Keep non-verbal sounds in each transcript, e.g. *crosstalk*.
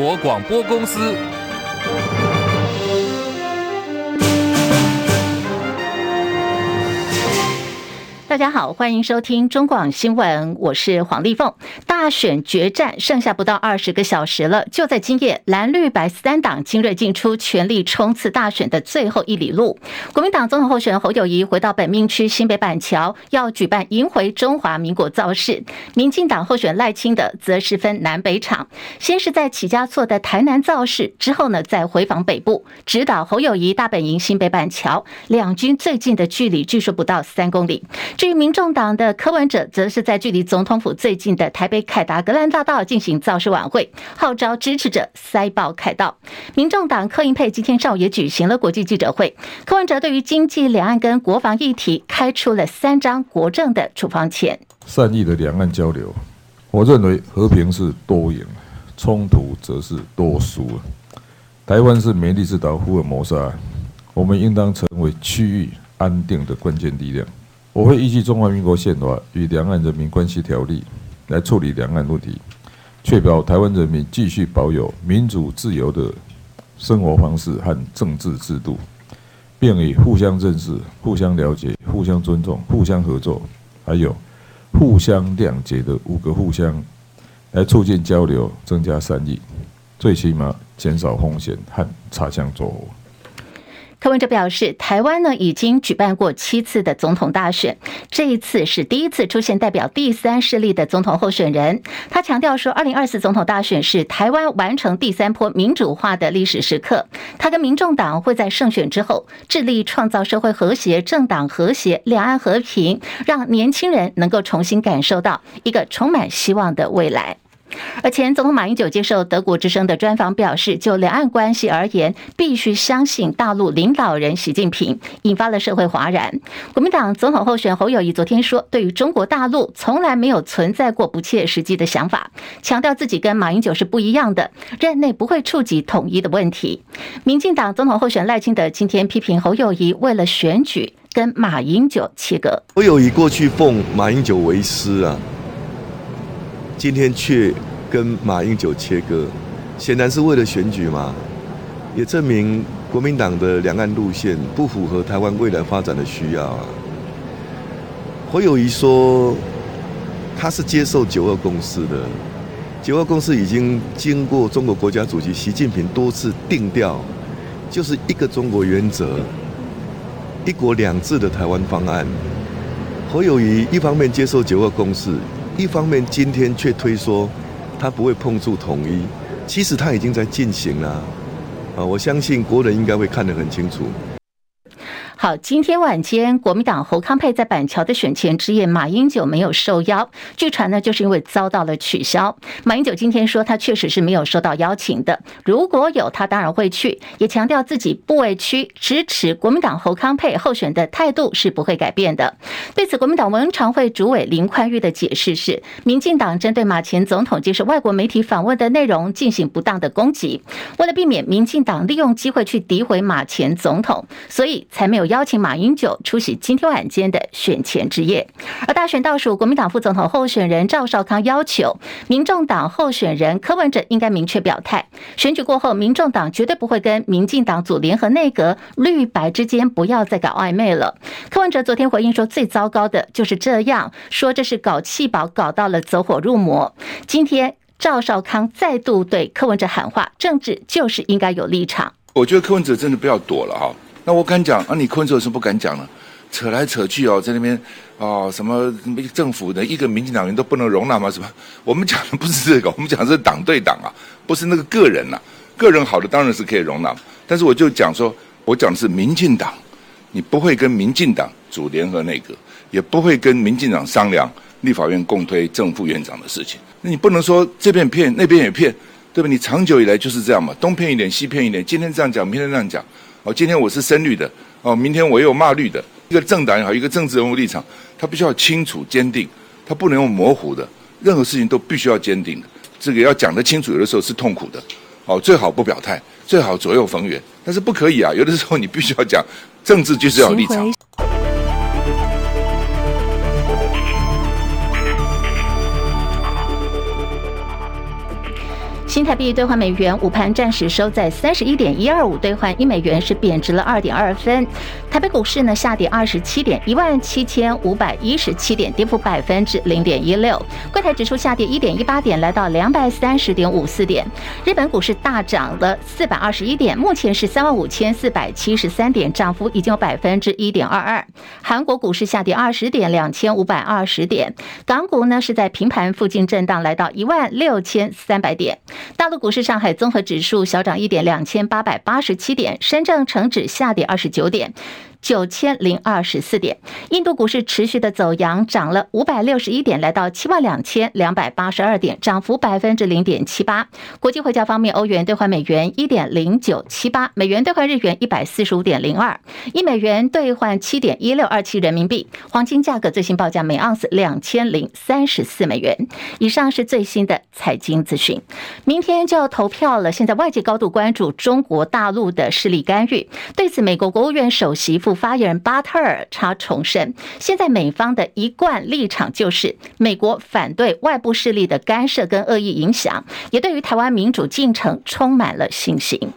国广播公司。大家好，欢迎收听中广新闻，我是黄丽凤。大选决战剩下不到二十个小时了，就在今夜，蓝绿白三党精锐进出，全力冲刺大选的最后一里路。国民党总统候选人侯友谊回到本命区新北板桥，要举办迎回中华民国造势。民进党候选赖清德则是分南北场，先是在起家厝的台南造势，之后呢再回访北部，指导侯友谊大本营新北板桥，两军最近的距离据说不到三公里。至于民众党的柯文哲，则是在距离总统府最近的台北凯达格兰大道进行造势晚会，号召支持者塞爆凯道。民众党柯英配今天上午也举行了国际记者会，柯文哲对于经济、两岸跟国防议题开出了三张国政的处方签。善意的两岸交流，我认为和平是多赢，冲突则是多输。台湾是美丽之岛福尔摩沙，我们应当成为区域安定的关键力量。我会依据中华民国宪法与两岸人民关系条例来处理两岸问题，确保台湾人民继续保有民主自由的生活方式和政治制度，并以互相认识、互相了解、互相尊重、互相合作，还有互相谅解的五个互相来促进交流，增加善意，最起码减少风险和擦枪走火。柯文哲表示，台湾呢已经举办过七次的总统大选，这一次是第一次出现代表第三势力的总统候选人。他强调说，二零二四总统大选是台湾完成第三波民主化的历史时刻。他跟民众党会在胜选之后，致力创造社会和谐、政党和谐、两岸和平，让年轻人能够重新感受到一个充满希望的未来。而前总统马英九接受德国之声的专访表示，就两岸关系而言，必须相信大陆领导人习近平，引发了社会哗然。国民党总统候选侯友谊昨天说，对于中国大陆从来没有存在过不切实际的想法，强调自己跟马英九是不一样的，任内不会触及统一的问题。民进党总统候选赖清德今天批评侯友宜为了选举跟马英九切割。侯友宜过去奉马英九为师啊。今天却跟马英九切割，显然是为了选举嘛，也证明国民党的两岸路线不符合台湾未来发展的需要啊。侯友谊说，他是接受九二共识的，九二共识已经经过中国国家主席习近平多次定调，就是一个中国原则、一国两制的台湾方案。侯友谊一方面接受九二共识。一方面，今天却推说他不会碰触统一，其实他已经在进行了啊！我相信国人应该会看得很清楚。好，今天晚间，国民党侯康佩在板桥的选前之夜，马英九没有受邀。据传呢，就是因为遭到了取消。马英九今天说，他确实是没有收到邀请的。如果有，他当然会去，也强调自己不委屈，支持国民党侯康佩候选的态度是不会改变的。对此，国民党文常会主委林宽裕的解释是，民进党针对马前总统接受外国媒体访问的内容进行不当的攻击，为了避免民进党利用机会去诋毁马前总统，所以才没有。邀请马英九出席今天晚间的选前之夜，而大选倒数，国民党副总统候选人赵少康要求民众党候选人柯文哲应该明确表态，选举过后，民众党绝对不会跟民进党组联合内阁，绿白之间不要再搞暧昧了。柯文哲昨天回应说，最糟糕的就是这样，说这是搞气保，搞到了走火入魔。今天赵少康再度对柯文哲喊话，政治就是应该有立场。我觉得柯文哲真的不要躲了哈。那我敢讲啊，你柯文哲有什么不敢讲呢？扯来扯去哦，在那边哦，什么政府的一个民进党员都不能容纳吗？什么？我们讲的不是这个，我们讲的是党对党啊，不是那个个人呐、啊。个人好的当然是可以容纳，但是我就讲说，我讲的是民进党，你不会跟民进党组联合内阁，也不会跟民进党商量立法院共推正副院长的事情。那你不能说这边骗，那边也骗，对吧？你长久以来就是这样嘛，东骗一点，西骗一点，今天这样讲，明天这样讲。哦，今天我是深绿的，哦，明天我又骂绿的。一个政党也好，一个政治人物立场，他必须要清楚坚定，他不能用模糊的，任何事情都必须要坚定的。这个要讲得清楚，有的时候是痛苦的。哦，最好不表态，最好左右逢源，但是不可以啊，有的时候你必须要讲，政治就是要立场。新台币兑换美元，午盘暂时收在三十一点一二五兑换一美元，是贬值了二点二分。台北股市呢下跌二十七点，一万七千五百一十七点，跌幅百分之零点一六。柜台指数下跌一点一八点，来到两百三十点五四点。日本股市大涨了四百二十一点，目前是三万五千四百七十三点，涨幅已经有百分之一点二二。韩国股市下跌二十点，两千五百二十点。港股呢是在平盘附近震荡，来到一万六千三百点。大陆股市，上海综合指数小涨一点，两千八百八十七点；深圳成指下跌二十九点。九千零二十四点，印度股市持续的走阳，涨了五百六十一点，来到七万两千两百八十二点，涨幅百分之零点七八。国际汇价方面，欧元兑换美元一点零九七八，美元兑换日元一百四十五点零二，一美元兑换七点一六二七人民币。黄金价格最新报价每盎司两千零三十四美元。以上是最新的财经资讯。明天就要投票了，现在外界高度关注中国大陆的势力干预。对此，美国国务院首席副发言人巴特尔他重申，现在美方的一贯立场就是，美国反对外部势力的干涉跟恶意影响，也对于台湾民主进程充满了信心。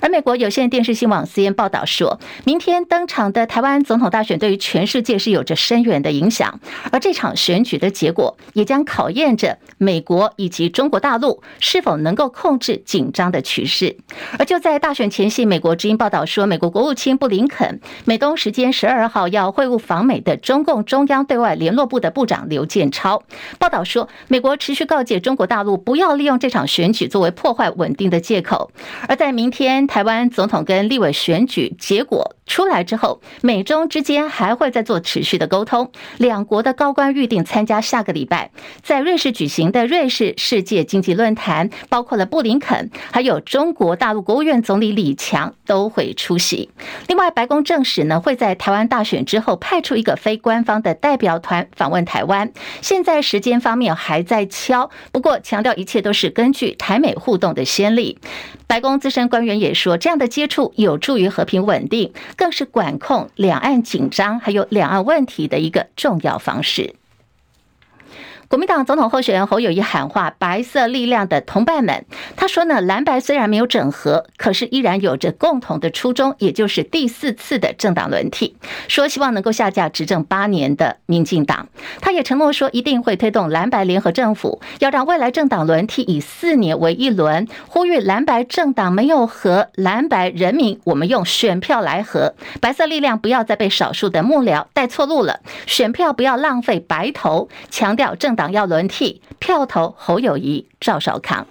而美国有线电视新闻网 C N 报道说，明天登场的台湾总统大选对于全世界是有着深远的影响，而这场选举的结果也将考验着美国以及中国大陆是否能够控制紧张的趋势。而就在大选前夕，美国之音报道说，美国国务卿布林肯美东时间十二号要会晤访美的中共中央对外联络部的部长刘建超。报道说，美国持续告诫中国大陆不要利用这场选举作为破坏稳定的借口，而在明天。天，台湾总统跟立委选举结果出来之后，美中之间还会再做持续的沟通。两国的高官预定参加下个礼拜在瑞士举行的瑞士世界经济论坛，包括了布林肯，还有中国大陆国务院总理李强都会出席。另外，白宫证实呢，会在台湾大选之后派出一个非官方的代表团访问台湾。现在时间方面还在敲，不过强调一切都是根据台美互动的先例。白宫资深官员也说，这样的接触有助于和平稳定，更是管控两岸紧张还有两岸问题的一个重要方式。国民党总统候选人侯友谊喊话白色力量的同伴们，他说呢，蓝白虽然没有整合，可是依然有着共同的初衷，也就是第四次的政党轮替。说希望能够下架执政八年的民进党，他也承诺说一定会推动蓝白联合政府，要让未来政党轮替以四年为一轮，呼吁蓝白政党没有和蓝白人民，我们用选票来和白色力量，不要再被少数的幕僚带错路了，选票不要浪费白投，强调政党。要轮替，票投侯友谊、赵少康。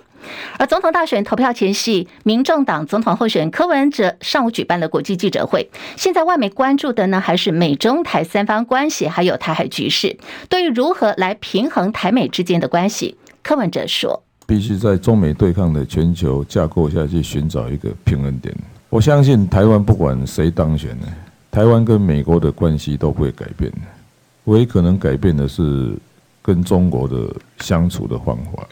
而总统大选投票前夕，民众党总统候选柯文哲上午举办了国际记者会。现在外媒关注的呢，还是美中台三方关系，还有台海局势。对于如何来平衡台美之间的关系，柯文哲说：“必须在中美对抗的全球架构下去寻找一个平衡点。我相信台湾不管谁当选呢，台湾跟美国的关系都不会改变。唯一可能改变的是。”跟中国的相处的方法，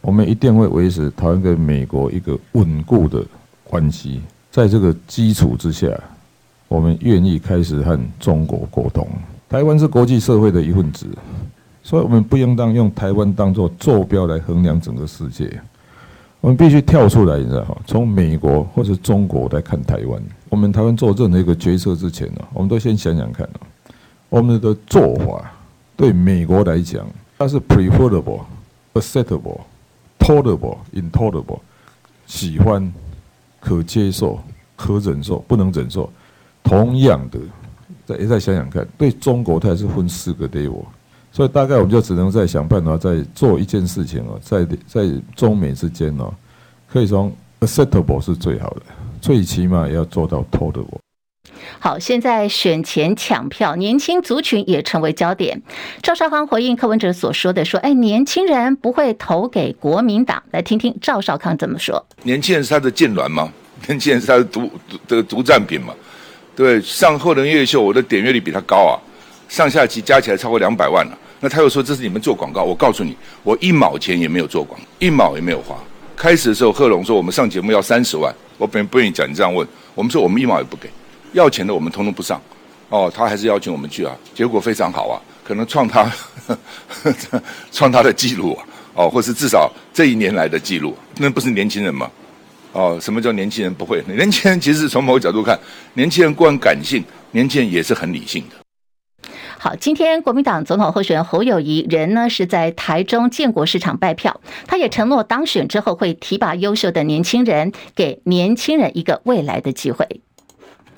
我们一定会维持台湾跟美国一个稳固的关系。在这个基础之下，我们愿意开始和中国沟通。台湾是国际社会的一份子，所以我们不应当用台湾当作坐标来衡量整个世界。我们必须跳出来，你知道吗？从美国或者中国来看台湾。我们台湾做任何一个决策之前呢，我们都先想想看，我们的做法。对美国来讲，它是 preferable、acceptable、tolerable、intolerable，喜欢、可接受、可忍受、不能忍受。同样的，再再想想看，对中国它也是分四个 level，所以大概我们就只能再想办法，再做一件事情哦，在在中美之间哦，可以说 acceptable 是最好的，最起码要做到 tolerable。好，现在选前抢票，年轻族群也成为焦点。赵少康回应柯文哲所说的说：“哎，年轻人不会投给国民党。”来听听赵少康怎么说。年轻人是他的痙攣吗？*laughs* 年轻人是他的独这个独占品吗？对，上贺纶越秀，我的点阅率比他高啊，上下集加起来超过两百万了。那他又说这是你们做广告，我告诉你，我一毛钱也没有做广，一毛也没有花。开始的时候，贺龙说我们上节目要三十万，我本不愿意讲，你这样问，我们说我们一毛也不给。要钱的我们通通不上，哦，他还是邀请我们去啊，结果非常好啊，可能创他呵呵 *laughs* 创他的记录啊，哦，或是至少这一年来的记录，那不是年轻人吗？哦，什么叫年轻人不会？年轻人其实从某个角度看，年轻人固然感性，年轻人也是很理性的。好，今天国民党总统候选人侯友宜人呢是在台中建国市场拜票，他也承诺当选之后会提拔优秀的年轻人，给年轻人一个未来的机会。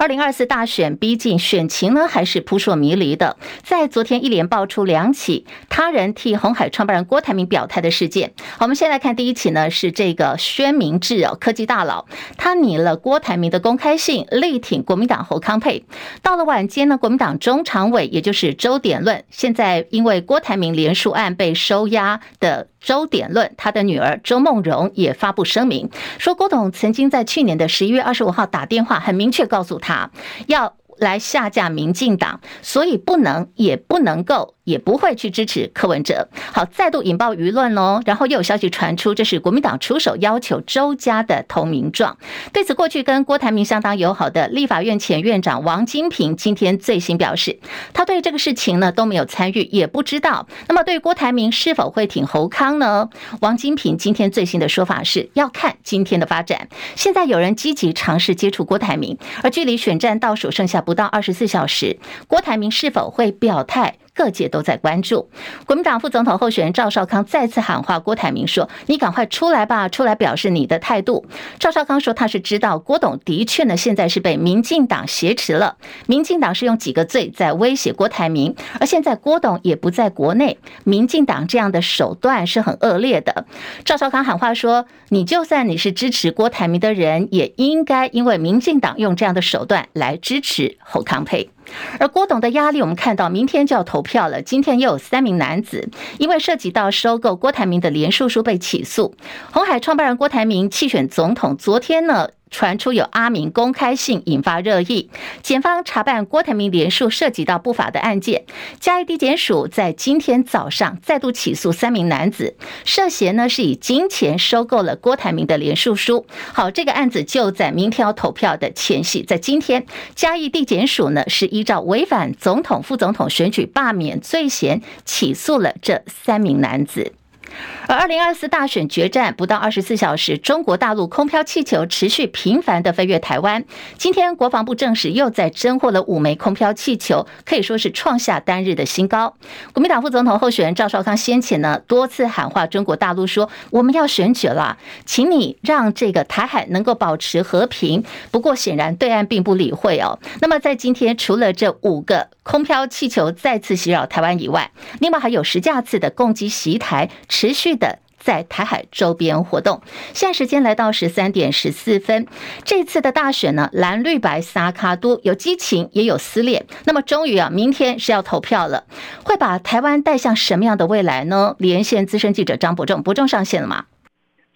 二零二四大选逼近，选情呢还是扑朔迷离的。在昨天一连爆出两起他人替红海创办人郭台铭表态的事件。我们先来看第一起呢，是这个宣明智哦，科技大佬，他拟了郭台铭的公开信，力挺国民党侯康沛。到了晚间呢，国民党中常委也就是周点论，现在因为郭台铭连署案被收押的。周点论，他的女儿周梦蓉也发布声明，说郭董曾经在去年的十一月二十五号打电话，很明确告诉他哈要来下架民进党，所以不能也不能够。也不会去支持柯文哲，好，再度引爆舆论哦。然后又有消息传出，这是国民党出手要求周家的投名状。对此，过去跟郭台铭相当友好的立法院前院长王金平今天最新表示，他对这个事情呢都没有参与，也不知道。那么，对郭台铭是否会挺侯康呢？王金平今天最新的说法是要看今天的发展。现在有人积极尝试接触郭台铭，而距离选战倒数剩下不不到二十四小时，郭台铭是否会表态？各界都在关注，国民党副总统候选人赵少康再次喊话郭台铭说：“你赶快出来吧，出来表示你的态度。”赵少康说：“他是知道郭董的确呢，现在是被民进党挟持了。民进党是用几个罪在威胁郭台铭，而现在郭董也不在国内，民进党这样的手段是很恶劣的。”赵少康喊话说：“你就算你是支持郭台铭的人，也应该因为民进党用这样的手段来支持侯康沛。”而郭董的压力，我们看到明天就要投票了。今天又有三名男子因为涉及到收购郭台铭的连叔叔被起诉。红海创办人郭台铭弃选总统，昨天呢，传出有阿明公开信引发热议，检方查办郭台铭连署涉及到不法的案件，嘉义地检署在今天早上再度起诉三名男子，涉嫌呢是以金钱收购了郭台铭的连署书。好，这个案子就在明天要投票的前夕，在今天嘉义地检署呢是依照违反总统、副总统选举罢免罪嫌起诉了这三名男子。而二零二四大选决战不到二十四小时，中国大陆空飘气球持续频繁的飞越台湾。今天国防部证实又在侦获了五枚空飘气球，可以说是创下单日的新高。国民党副总统候选人赵少康先前呢多次喊话中国大陆说：“我们要选举了，请你让这个台海能够保持和平。”不过显然对岸并不理会哦。那么在今天，除了这五个空飘气球再次袭扰台湾以外，另外还有十架次的攻击袭台持续的在台海周边活动。现在时间来到十三点十四分，这次的大选呢，蓝绿白三咖都有激情也有撕裂。那么终于啊，明天是要投票了，会把台湾带向什么样的未来呢？连线资深记者张伯仲，伯仲上线了吗？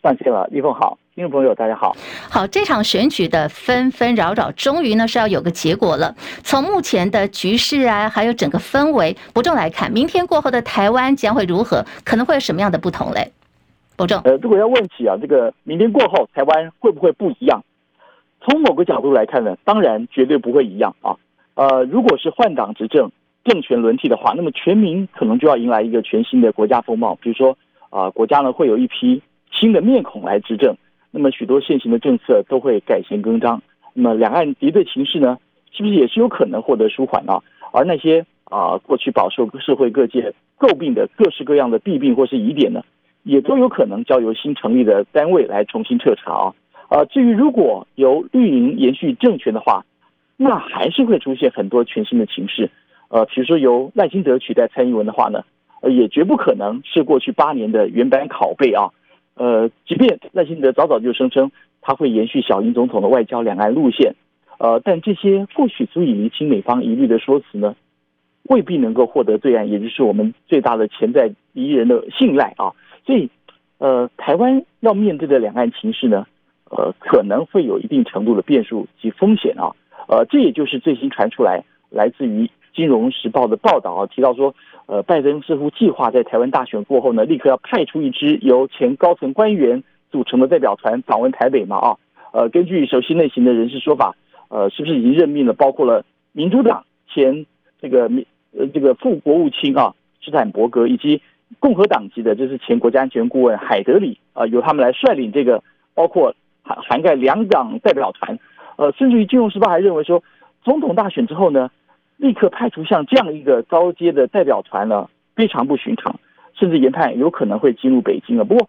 上线了，立凤好。听众朋友，大家好。好，这场选举的纷纷扰扰，终于呢是要有个结果了。从目前的局势啊，还有整个氛围，伯仲来看，明天过后的台湾将会如何？可能会有什么样的不同嘞？伯仲，呃，如果要问起啊，这个明天过后台湾会不会不一样？从某个角度来看呢，当然绝对不会一样啊。呃，如果是换党执政、政权轮替的话，那么全民可能就要迎来一个全新的国家风貌。比如说啊，国家呢会有一批新的面孔来执政。那么许多现行的政策都会改弦更张，那么两岸敌对情势呢，是不是也是有可能获得舒缓呢？而那些啊过去饱受社会各界诟病的各式各样的弊病或是疑点呢，也都有可能交由新成立的单位来重新彻查啊。啊，至于如果由绿营延续政权的话，那还是会出现很多全新的情势。呃，比如说由赖清德取代蔡英文的话呢，呃，也绝不可能是过去八年的原版拷贝啊。呃，即便赖清德早早就声称他会延续小英总统的外交两岸路线，呃，但这些或许足以厘清美方疑虑的说辞呢，未必能够获得对岸，也就是我们最大的潜在敌人的信赖啊。所以，呃，台湾要面对的两岸情势呢，呃，可能会有一定程度的变数及风险啊。呃，这也就是最新传出来，来自于《金融时报》的报道啊，提到说。呃，拜登似乎计划在台湾大选过后呢，立刻要派出一支由前高层官员组成的代表团访问台北嘛？啊，呃，根据熟悉内情的人士说法，呃，是不是已经任命了包括了民主党前这个民呃这个副国务卿啊，斯坦伯格以及共和党籍的，就是前国家安全顾问海德里啊、由他们来率领这个，包括涵涵盖两党代表团，呃，甚至于《金融时报》还认为说，总统大选之后呢，立刻派出像这样一个高阶的代表团呢，非常不寻常，甚至研判有可能会进入北京了。不过，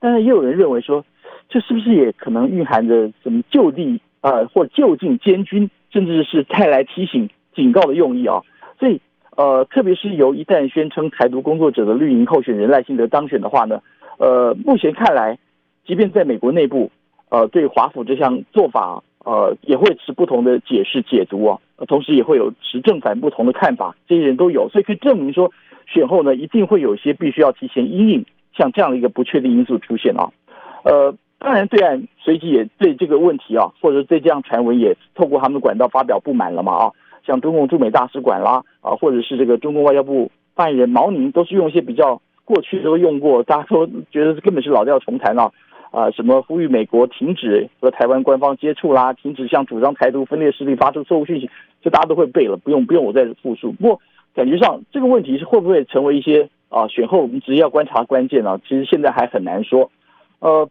当然也有人认为说，这是不是也可能蕴含着什么就地呃或就近监军，甚至是带来提醒警告的用意啊？所以。呃，特别是由一旦宣称台独工作者的绿营候选人赖清德当选的话呢，呃，目前看来，即便在美国内部，呃，对华府这项做法，呃，也会持不同的解释解读啊，同时也会有持正反不同的看法，这些人都有，所以可以证明说，选后呢，一定会有一些必须要提前阴影像这样的一个不确定因素出现啊，呃，当然对岸随即也对这个问题啊，或者对这样传闻也透过他们的管道发表不满了嘛啊。像中共驻美大使馆啦，啊，或者是这个中共外交部发言人毛宁，都是用一些比较过去都用过，大家都觉得根本是老调重弹了，啊，什么呼吁美国停止和台湾官方接触啦，停止向主张台独分裂势力发出错误讯息，这大家都会背了，不用不用我再复述。不过感觉上这个问题是会不会成为一些啊选后我们直接要观察关键呢？其实现在还很难说。呃，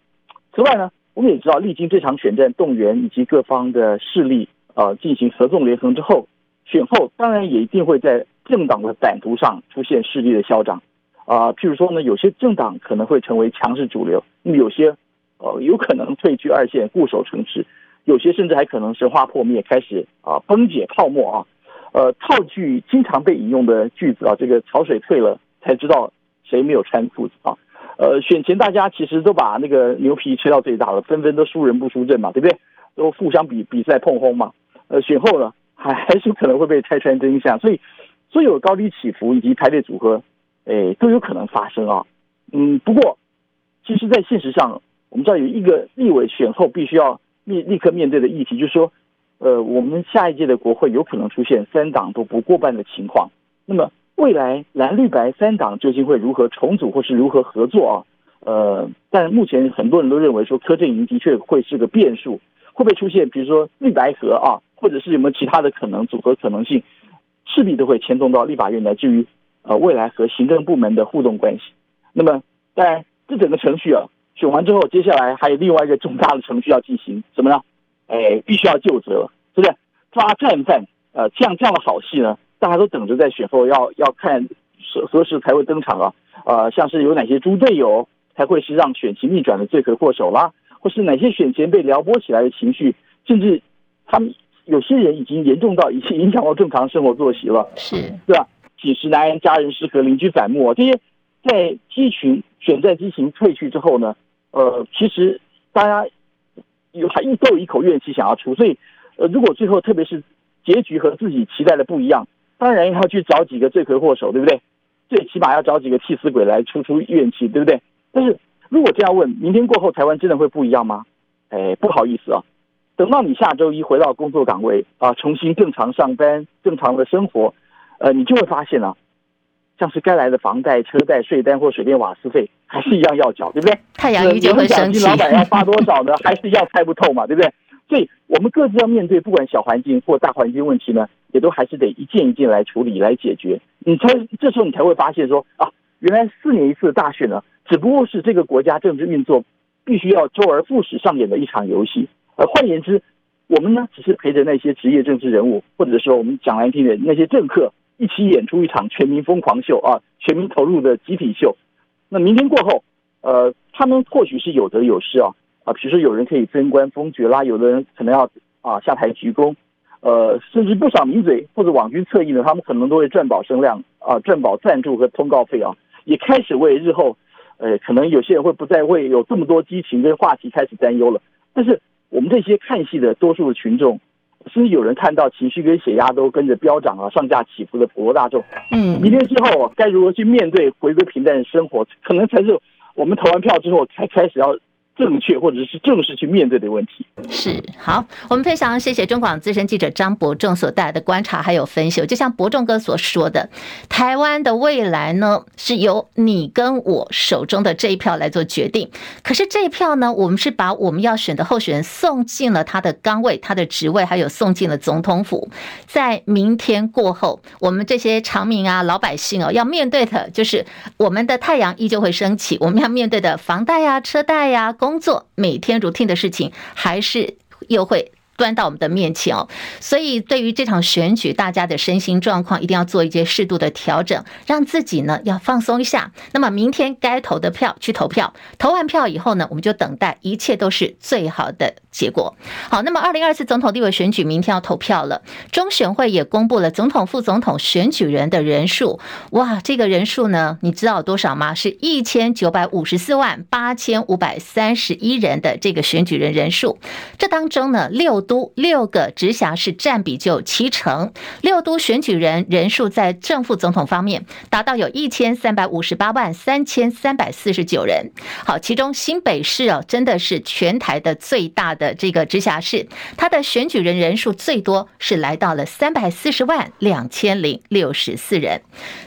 此外呢，我们也知道历经这场选战动员以及各方的势力啊进行合纵连横之后。选后当然也一定会在政党的版图上出现势力的消长，啊，譬如说呢，有些政党可能会成为强势主流，那么有些呃有可能退居二线固守城池，有些甚至还可能神话破灭，开始啊崩解泡沫啊，呃，套句经常被引用的句子啊，这个潮水退了才知道谁没有穿裤子啊，呃，选前大家其实都把那个牛皮吹到最大了，纷纷都输人不输阵嘛，对不对？都互相比比赛碰轰嘛，呃，选后呢？还还是可能会被拆穿真相，所以所有高低起伏以及排列组合，诶，都有可能发生啊。嗯，不过其实，在现实上，我们知道有一个立委选后必须要立立刻面对的议题，就是说，呃，我们下一届的国会有可能出现三党都不过半的情况。那么，未来蓝绿白三党究竟会如何重组或是如何合作啊？呃，但目前很多人都认为说，柯震营的确会是个变数，会不会出现比如说绿白合啊？或者是有没有其他的可能组合可能性，势必都会牵动到立法院来，至于呃未来和行政部门的互动关系。那么，当然这整个程序啊，选完之后，接下来还有另外一个重大的程序要进行，什么呢？哎，必须要就责了，是不是？抓战犯，呃，像这样的好戏呢，大家都等着在选后要要看何何时才会登场啊？呃，像是有哪些猪队友才会是让选情逆转的罪魁祸首啦，或是哪些选前被撩拨起来的情绪，甚至他们。有些人已经严重到已经影响到正常生活作息了，是，对吧？寝食难安，家人失和，邻居反目，这些在激情选战激情退去之后呢，呃，其实大家有还一都有一口怨气想要出，所以呃，如果最后特别是结局和自己期待的不一样，当然要去找几个罪魁祸首，对不对？最起码要找几个替死鬼来出出怨气，对不对？但是如果这样问，明天过后台湾真的会不一样吗？哎，不好意思啊。等到你下周一回到工作岗位啊，重新正常上班、正常的生活，呃，你就会发现啊，像是该来的房贷、车贷、税单或水电瓦斯费，还是一样要缴，对不对？太阳依旧会升起。老板要发多少呢？还是要猜不透嘛，对不对？所以我们各自要面对不管小环境或大环境问题呢，也都还是得一件一件来处理、来解决。你才这时候你才会发现说啊，原来四年一次的大选呢，只不过是这个国家政治运作必须要周而复始上演的一场游戏。而，换言之，我们呢只是陪着那些职业政治人物，或者说我们讲难听点，那些政客一起演出一场全民疯狂秀啊，全民投入的集体秀。那明天过后，呃，他们或许是有得有失啊啊，比如说有人可以增官封爵啦，有的人可能要啊下台鞠躬，呃，甚至不少名嘴或者网军侧翼呢，他们可能都会赚饱声量啊，赚饱赞助和通告费啊，也开始为日后，呃，可能有些人会不再为有这么多激情跟话题开始担忧了，但是。我们这些看戏的多数的群众，甚至有人看到情绪跟血压都跟着飙涨啊，上下起伏的普罗大众，嗯，明天之后该如何去面对回归平淡的生活，可能才是我们投完票之后才开始要正确或者是正式去面对的问题。是好，我们非常谢谢中广资深记者张伯仲所带来的观察还有分析。就像伯仲哥所说的，台湾的未来呢，是由你跟我手中的这一票来做决定。可是这一票呢，我们是把我们要选的候选人送进了他的岗位、他的职位，还有送进了总统府。在明天过后，我们这些长民啊、老百姓哦，要面对的就是我们的太阳依旧会升起，我们要面对的房贷呀、车贷呀。工作每天 routine 的事情，还是又会。端到我们的面前哦，所以对于这场选举，大家的身心状况一定要做一些适度的调整，让自己呢要放松一下。那么明天该投的票去投票，投完票以后呢，我们就等待一切都是最好的结果。好，那么二零二四总统立委选举明天要投票了，中选会也公布了总统、副总统选举人的人数。哇，这个人数呢，你知道有多少吗？是一千九百五十四万八千五百三十一人的这个选举人人数。这当中呢，六。都六个直辖市占比就七成，六都选举人人数在正副总统方面达到有一千三百五十八万三千三百四十九人。好，其中新北市哦，真的是全台的最大的这个直辖市，它的选举人人数最多是来到了三百四十万两千零六十四人。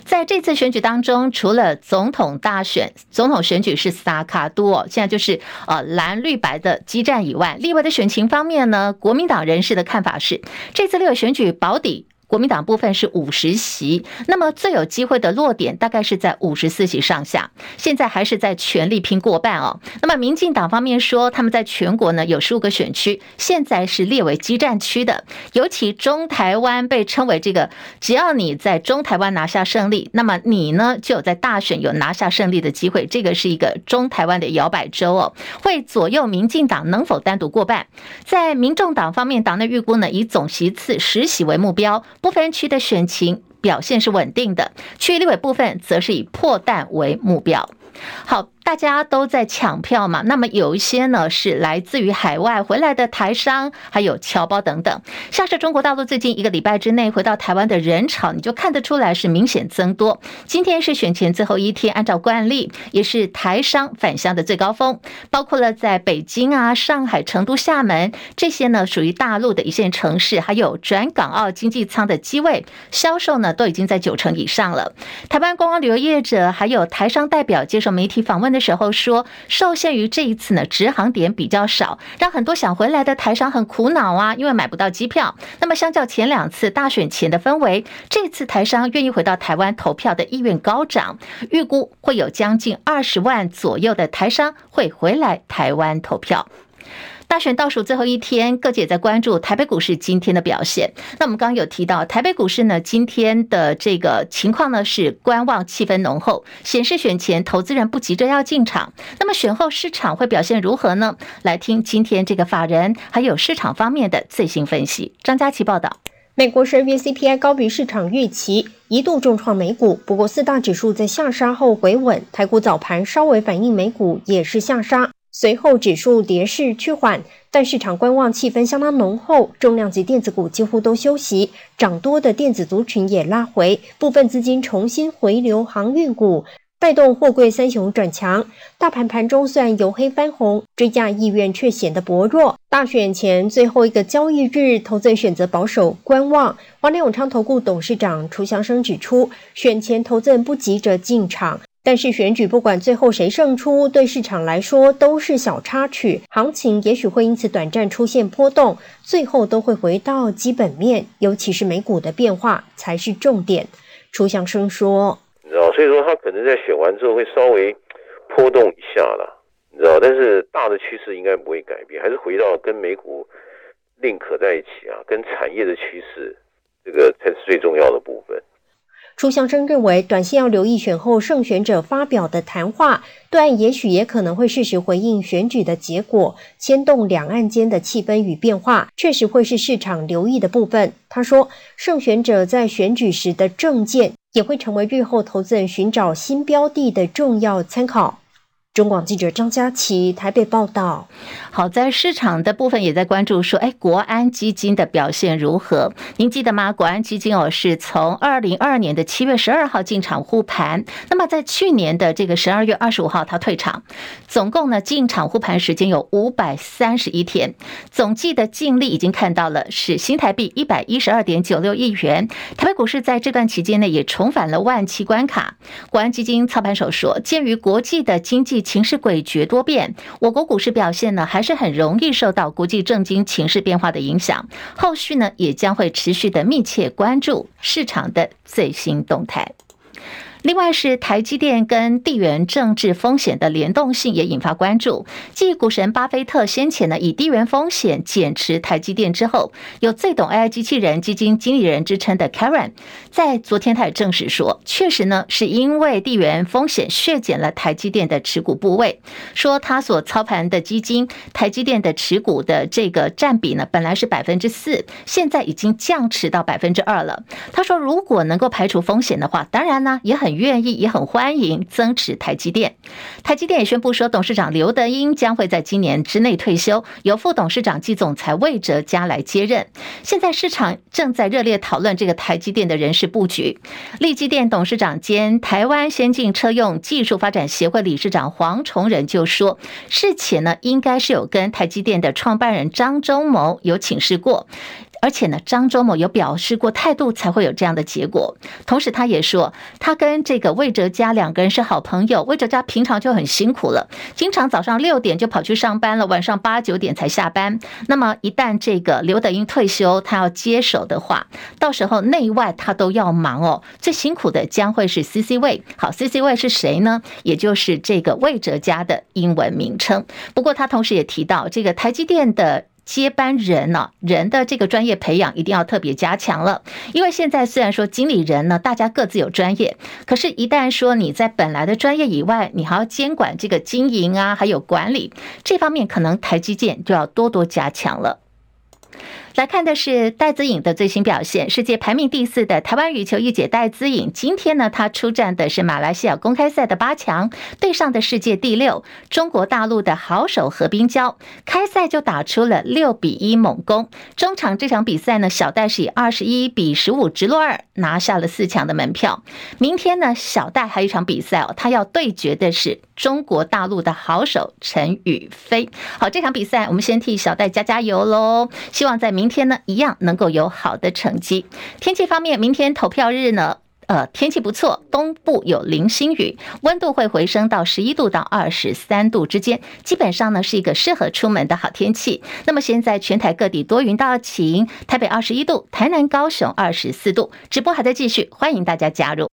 在这次选举当中，除了总统大选、总统选举是萨卡都哦，现在就是呃蓝绿白的激战以外，另外的选情方面呢？国民党人士的看法是，这次六月选举保底。国民党部分是五十席，那么最有机会的落点大概是在五十四席上下。现在还是在全力拼过半哦。那么民进党方面说，他们在全国呢有十五个选区，现在是列为激战区的。尤其中台湾被称为这个，只要你在中台湾拿下胜利，那么你呢就有在大选有拿下胜利的机会。这个是一个中台湾的摇摆州哦，会左右民进党能否单独过半。在民众党方面，党内预估呢以总席次十席为目标。不分区的选情表现是稳定的，区域立委部分则是以破蛋为目标。好。大家都在抢票嘛，那么有一些呢是来自于海外回来的台商，还有侨胞等等。像是中国大陆最近一个礼拜之内回到台湾的人潮，你就看得出来是明显增多。今天是选前最后一天，按照惯例也是台商返乡的最高峰，包括了在北京啊、上海、成都、厦门这些呢属于大陆的一线城市，还有转港澳经济舱的机位销售呢都已经在九成以上了。台湾观光旅游业者还有台商代表接受媒体访问的。时候说，受限于这一次呢，直航点比较少，让很多想回来的台商很苦恼啊，因为买不到机票。那么相较前两次大选前的氛围，这次台商愿意回到台湾投票的意愿高涨，预估会有将近二十万左右的台商会回来台湾投票。大选倒数最后一天，各界在关注台北股市今天的表现。那我们刚刚有提到，台北股市呢，今天的这个情况呢是观望气氛浓厚，显示选前投资人不急着要进场。那么选后市场会表现如何呢？来听今天这个法人还有市场方面的最新分析。张佳琪报道，美国十二月 CPI 高于市场预期，一度重创美股，不过四大指数在下杀后回稳，台股早盘稍微反映美股也是下杀。随后指数跌势趋缓，但市场观望气氛相当浓厚，重量级电子股几乎都休息，涨多的电子族群也拉回，部分资金重新回流航运股，带动货柜三雄转强。大盘盘中虽然由黑翻红，追价意愿却显得薄弱。大选前最后一个交易日，投资人选择保守观望。华联永昌投顾董事长楚祥生指出，选前投资人不急着进场。但是选举不管最后谁胜出，对市场来说都是小插曲，行情也许会因此短暂出现波动，最后都会回到基本面，尤其是美股的变化才是重点。楚祥生说：“你知道，所以说他可能在选完之后会稍微波动一下了，你知道，但是大的趋势应该不会改变，还是回到跟美股 link 在一起啊，跟产业的趋势，这个才是最重要的部分。”朱祥生认为，短信要留意选后胜选者发表的谈话，对也许也可能会适时回应选举的结果，牵动两岸间的气氛与变化，确实会是市场留意的部分。他说，胜选者在选举时的证件，也会成为日后投资人寻找新标的的重要参考。中广记者张佳琪台北报道。好，在市场的部分也在关注说，哎，国安基金的表现如何？您记得吗？国安基金哦，是从二零二二年的七月十二号进场护盘，那么在去年的这个十二月二十五号，他退场，总共呢进场护盘时间有五百三十一天，总计的净利已经看到了是新台币一百一十二点九六亿元。台北股市在这段期间呢，也重返了万七关卡。国安基金操盘手说，鉴于国际的经济情势诡谲多变，我国股市表现呢还是很容易受到国际政经情势变化的影响。后续呢也将会持续的密切关注市场的最新动态。另外是台积电跟地缘政治风险的联动性也引发关注。继股神巴菲特先前呢以地缘风险减持台积电之后，有最懂 AI 机器人基金经理人之称的 Karen，在昨天他也证实说，确实呢是因为地缘风险削减了台积电的持股部位，说他所操盘的基金台积电的持股的这个占比呢本来是百分之四，现在已经降持到百分之二了。他说如果能够排除风险的话，当然呢也很。很愿意，也很欢迎增持台积电。台积电也宣布说，董事长刘德英将会在今年之内退休，由副董事长暨总裁魏哲家来接任。现在市场正在热烈讨论这个台积电的人事布局。立积电董事长兼台湾先进车用技术发展协会理事长黄崇仁就说，事前呢应该是有跟台积电的创办人张忠谋有请示过。而且呢，张忠谋有表示过态度，才会有这样的结果。同时，他也说，他跟这个魏哲家两个人是好朋友。魏哲家平常就很辛苦了，经常早上六点就跑去上班了，晚上八九点才下班。那么，一旦这个刘德英退休，他要接手的话，到时候内外他都要忙哦。最辛苦的将会是 CC 魏。好，CC 魏是谁呢？也就是这个魏哲家的英文名称。不过，他同时也提到，这个台积电的。接班人呢，人的这个专业培养一定要特别加强了，因为现在虽然说经理人呢，大家各自有专业，可是，一旦说你在本来的专业以外，你还要监管这个经营啊，还有管理这方面，可能台积电就要多多加强了。来看的是戴资颖的最新表现。世界排名第四的台湾羽球一姐戴资颖，今天呢，她出战的是马来西亚公开赛的八强，对上的世界第六中国大陆的好手何冰娇，开赛就打出了六比一猛攻。中场这场比赛呢，小戴是以二十一比十五直落二拿下了四强的门票。明天呢，小戴还有一场比赛哦，他要对决的是中国大陆的好手陈雨菲。好，这场比赛我们先替小戴加加油喽，希望在明。明天呢，一样能够有好的成绩。天气方面，明天投票日呢，呃，天气不错，东部有零星雨，温度会回升到十一度到二十三度之间，基本上呢是一个适合出门的好天气。那么现在全台各地多云到晴，台北二十一度，台南高雄二十四度。直播还在继续，欢迎大家加入。